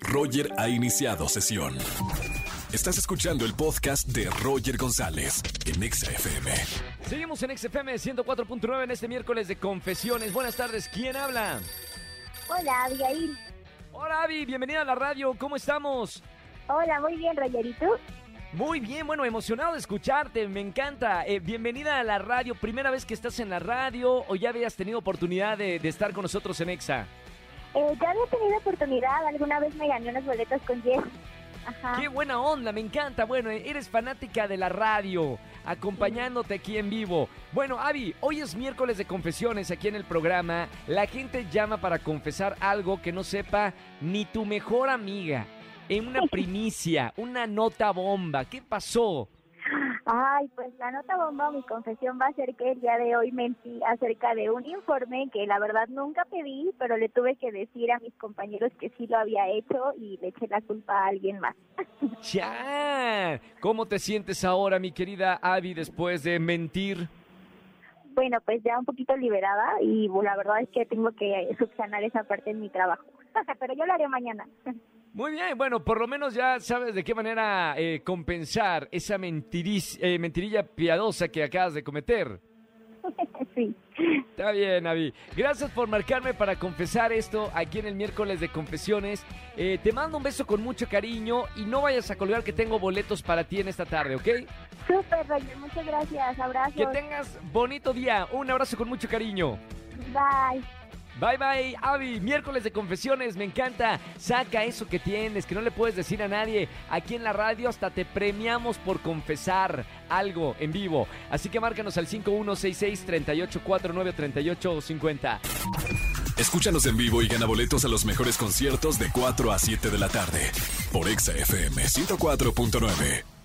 Roger ha iniciado sesión. Estás escuchando el podcast de Roger González en Exa FM. Seguimos en XFM 104.9 en este miércoles de confesiones. Buenas tardes, ¿quién habla? Hola, Abigail. Hola Avi, bienvenida a la radio, ¿cómo estamos? Hola, muy bien, Roger. ¿Y tú? Muy bien, bueno, emocionado de escucharte, me encanta. Eh, bienvenida a la radio, primera vez que estás en la radio o ya habías tenido oportunidad de, de estar con nosotros en EXA. Eh, ya había tenido oportunidad, alguna vez me gané unos boletos con Jess. Ajá. Qué buena onda, me encanta. Bueno, eres fanática de la radio, acompañándote aquí en vivo. Bueno, Avi, hoy es miércoles de confesiones aquí en el programa. La gente llama para confesar algo que no sepa ni tu mejor amiga. En una primicia, una nota bomba. ¿Qué pasó? Ay, pues la nota bomba, mi confesión va a ser que el día de hoy mentí acerca de un informe que la verdad nunca pedí, pero le tuve que decir a mis compañeros que sí lo había hecho y le eché la culpa a alguien más. ¡Ya! ¿Cómo te sientes ahora, mi querida Avi, después de mentir? Bueno, pues ya un poquito liberada y la verdad es que tengo que subsanar esa parte en mi trabajo. pero yo lo haré mañana. Muy bien, bueno, por lo menos ya sabes de qué manera eh, compensar esa eh, mentirilla piadosa que acabas de cometer. sí. Está bien, Avi. Gracias por marcarme para confesar esto aquí en el miércoles de confesiones. Eh, te mando un beso con mucho cariño y no vayas a colgar que tengo boletos para ti en esta tarde, ¿ok? Súper, Roger, muchas gracias. Abrazos. Que tengas bonito día. Un abrazo con mucho cariño. Bye. Bye bye, Avi. Miércoles de confesiones, me encanta. Saca eso que tienes, que no le puedes decir a nadie. Aquí en la radio hasta te premiamos por confesar algo en vivo. Así que márcanos al 5166-3849-3850. Escúchanos en vivo y gana boletos a los mejores conciertos de 4 a 7 de la tarde por Exa FM 104.9.